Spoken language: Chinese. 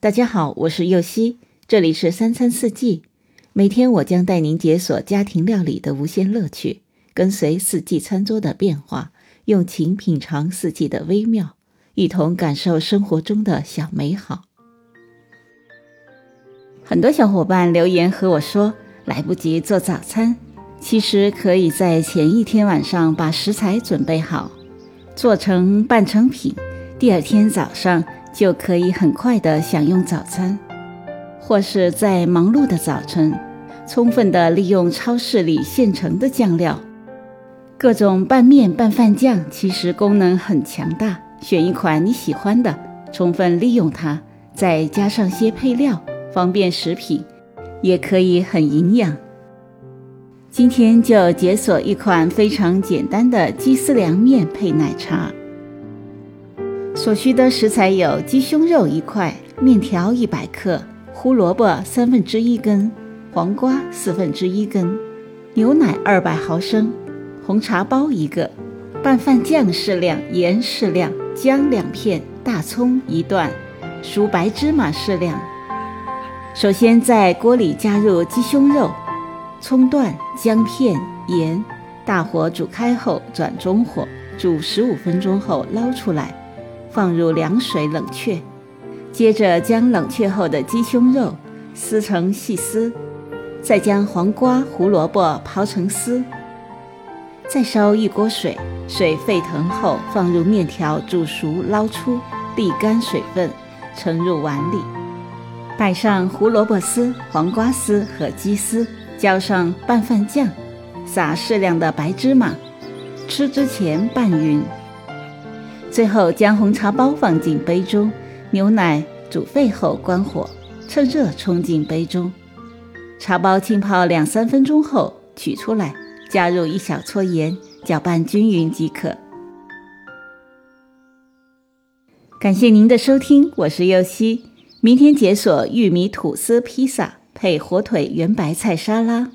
大家好，我是右希，这里是三餐四季。每天我将带您解锁家庭料理的无限乐趣，跟随四季餐桌的变化，用情品尝四季的微妙，一同感受生活中的小美好。很多小伙伴留言和我说，来不及做早餐，其实可以在前一天晚上把食材准备好，做成半成品，第二天早上。就可以很快的享用早餐，或是在忙碌的早晨，充分的利用超市里现成的酱料，各种拌面、拌饭酱，其实功能很强大。选一款你喜欢的，充分利用它，再加上些配料，方便食品，也可以很营养。今天就解锁一款非常简单的鸡丝凉面配奶茶。所需的食材有鸡胸肉一块、面条一百克、胡萝卜三分之一根、黄瓜四分之一根、牛奶二百毫升、红茶包一个、拌饭酱适量、盐适量、姜两片、大葱一段、熟白芝麻适量。首先在锅里加入鸡胸肉、葱段、姜片、盐，大火煮开后转中火煮十五分钟后捞出来。放入凉水冷却，接着将冷却后的鸡胸肉撕成细丝，再将黄瓜、胡萝卜刨成丝，再烧一锅水，水沸腾后放入面条煮熟，捞出沥干水分，盛入碗里，摆上胡萝卜丝、黄瓜丝和鸡丝，浇上拌饭酱，撒适量的白芝麻，吃之前拌匀。最后将红茶包放进杯中，牛奶煮沸后关火，趁热冲进杯中。茶包浸泡两三分钟后取出来，加入一小撮盐，搅拌均匀即可。感谢您的收听，我是右希。明天解锁玉米吐司披萨配火腿圆白菜沙拉。